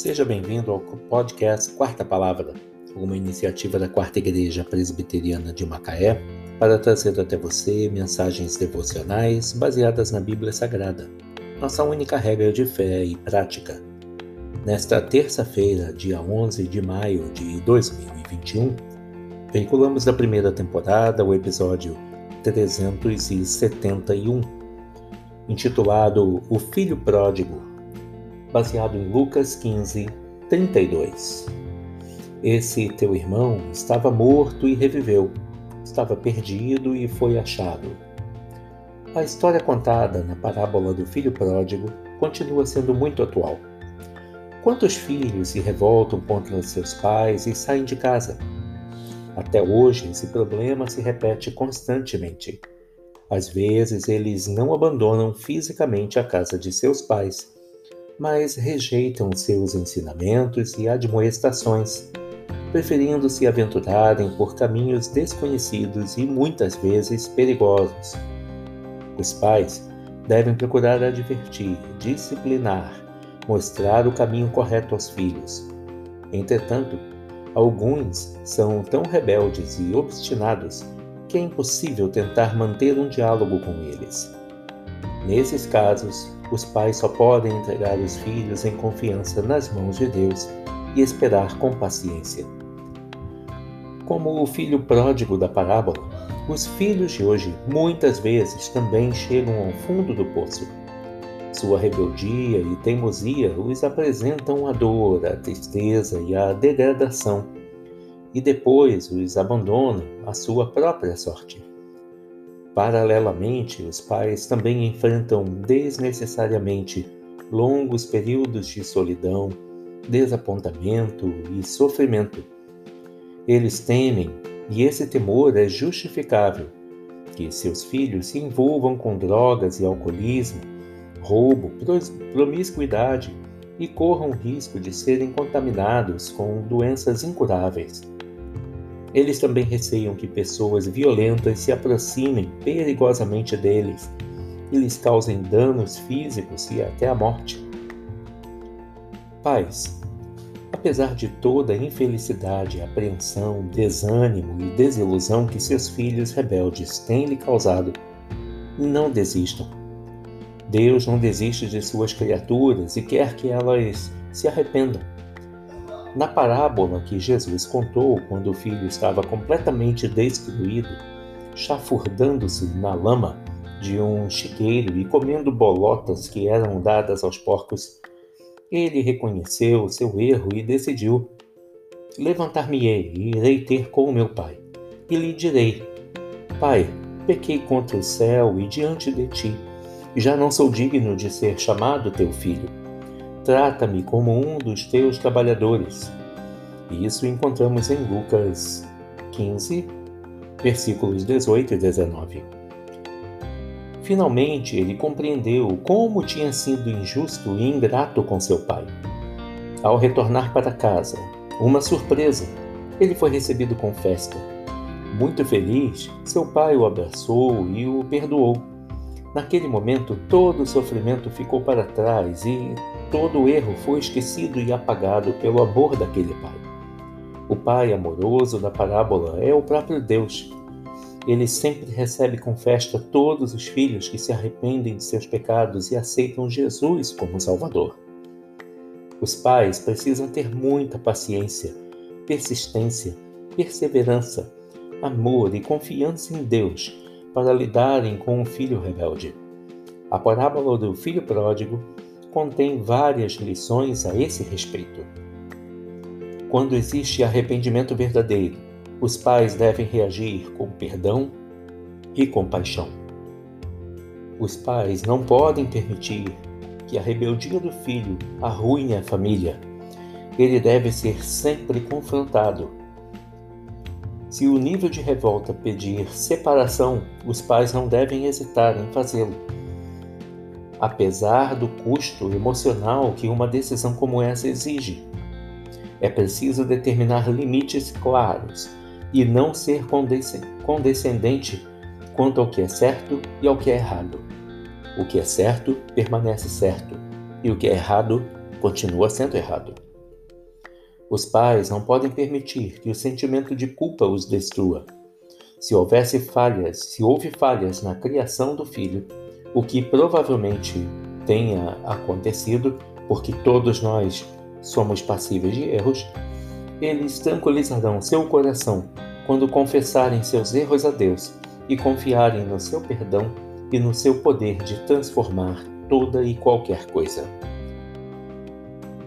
Seja bem-vindo ao podcast Quarta Palavra, uma iniciativa da Quarta Igreja Presbiteriana de Macaé para trazer até você mensagens devocionais baseadas na Bíblia Sagrada, nossa única regra de fé e prática. Nesta terça-feira, dia 11 de maio de 2021, veiculamos da primeira temporada o episódio 371, intitulado O Filho Pródigo baseado em Lucas 15, 32. Esse teu irmão estava morto e reviveu, estava perdido e foi achado. A história contada na parábola do filho pródigo continua sendo muito atual. Quantos filhos se revoltam contra seus pais e saem de casa? Até hoje, esse problema se repete constantemente. Às vezes, eles não abandonam fisicamente a casa de seus pais, mas rejeitam seus ensinamentos e admoestações, preferindo se aventurarem por caminhos desconhecidos e muitas vezes perigosos. Os pais devem procurar advertir, disciplinar, mostrar o caminho correto aos filhos. Entretanto, alguns são tão rebeldes e obstinados que é impossível tentar manter um diálogo com eles. Nesses casos, os pais só podem entregar os filhos em confiança nas mãos de Deus e esperar com paciência. Como o filho pródigo da parábola, os filhos de hoje muitas vezes também chegam ao fundo do poço. Sua rebeldia e teimosia os apresentam a dor, a tristeza e a degradação, e depois os abandonam à sua própria sorte. Paralelamente, os pais também enfrentam desnecessariamente longos períodos de solidão, desapontamento e sofrimento. Eles temem, e esse temor é justificável, que seus filhos se envolvam com drogas e alcoolismo, roubo, promiscuidade e corram risco de serem contaminados com doenças incuráveis. Eles também receiam que pessoas violentas se aproximem perigosamente deles e lhes causem danos físicos e até a morte. Pais, apesar de toda a infelicidade, apreensão, desânimo e desilusão que seus filhos rebeldes têm lhe causado, não desistam. Deus não desiste de suas criaturas e quer que elas se arrependam. Na parábola que Jesus contou quando o filho estava completamente destruído, chafurdando-se na lama de um chiqueiro e comendo bolotas que eram dadas aos porcos, ele reconheceu seu erro e decidiu: Levantar-me-ei e irei ter com o meu pai. E lhe direi: Pai, pequei contra o céu e diante de ti, já não sou digno de ser chamado teu filho Trata-me como um dos teus trabalhadores. Isso encontramos em Lucas 15, versículos 18 e 19. Finalmente ele compreendeu como tinha sido injusto e ingrato com seu pai. Ao retornar para casa, uma surpresa, ele foi recebido com festa. Muito feliz, seu pai o abraçou e o perdoou. Naquele momento, todo o sofrimento ficou para trás e todo o erro foi esquecido e apagado pelo amor daquele pai. O pai amoroso da parábola é o próprio Deus. Ele sempre recebe com festa todos os filhos que se arrependem de seus pecados e aceitam Jesus como Salvador. Os pais precisam ter muita paciência, persistência, perseverança, amor e confiança em Deus para lidarem com o filho rebelde. A parábola do filho pródigo contém várias lições a esse respeito. Quando existe arrependimento verdadeiro, os pais devem reagir com perdão e compaixão. Os pais não podem permitir que a rebeldia do filho arruine a família. Ele deve ser sempre confrontado se o nível de revolta pedir separação, os pais não devem hesitar em fazê-lo. Apesar do custo emocional que uma decisão como essa exige, é preciso determinar limites claros e não ser condescendente quanto ao que é certo e ao que é errado. O que é certo permanece certo e o que é errado continua sendo errado. Os pais não podem permitir que o sentimento de culpa os destrua. Se houvesse falhas, se houve falhas na criação do filho, o que provavelmente tenha acontecido, porque todos nós somos passíveis de erros, eles tranquilizarão seu coração quando confessarem seus erros a Deus e confiarem no seu perdão e no seu poder de transformar toda e qualquer coisa.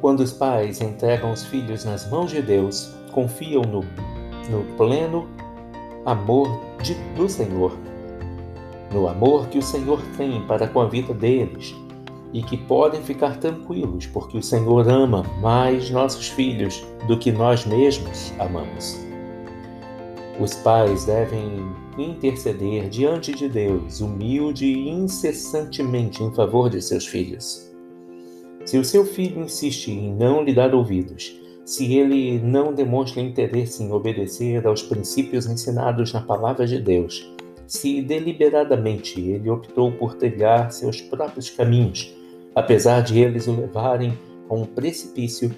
Quando os pais entregam os filhos nas mãos de Deus, confiam no, no pleno amor de, do Senhor, no amor que o Senhor tem para com a vida deles e que podem ficar tranquilos, porque o Senhor ama mais nossos filhos do que nós mesmos amamos. Os pais devem interceder diante de Deus, humilde e incessantemente em favor de seus filhos. Se o seu filho insiste em não lhe dar ouvidos, se ele não demonstra interesse em obedecer aos princípios ensinados na palavra de Deus, se deliberadamente ele optou por trilhar seus próprios caminhos, apesar de eles o levarem a um precipício,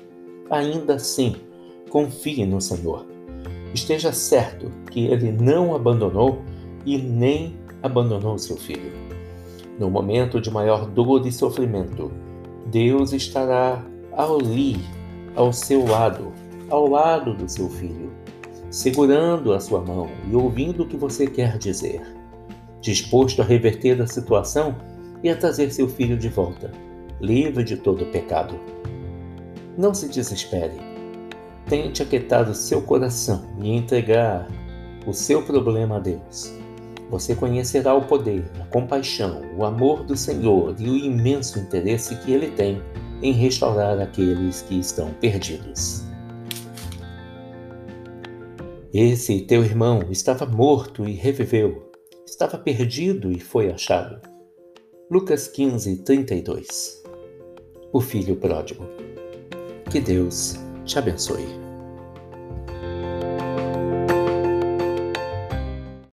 ainda assim confie no Senhor esteja certo que ele não abandonou e nem abandonou seu filho. No momento de maior dor e sofrimento, Deus estará ali, ao seu lado, ao lado do seu filho, segurando a sua mão e ouvindo o que você quer dizer, disposto a reverter a situação e a trazer seu filho de volta, livre de todo pecado. Não se desespere Tente aquietar o seu coração e entregar o seu problema a Deus. Você conhecerá o poder, a compaixão, o amor do Senhor e o imenso interesse que Ele tem em restaurar aqueles que estão perdidos. Esse teu irmão estava morto e reviveu, estava perdido e foi achado. Lucas 15, 32 O Filho Pródigo. Que Deus te abençoe.